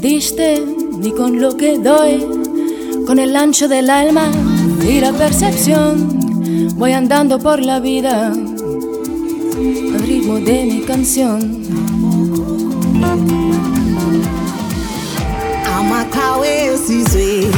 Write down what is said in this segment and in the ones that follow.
diste y con lo que doy, con el ancho del alma y la percepción, voy andando por la vida al ritmo de mi canción. amakawe esizwe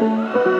Música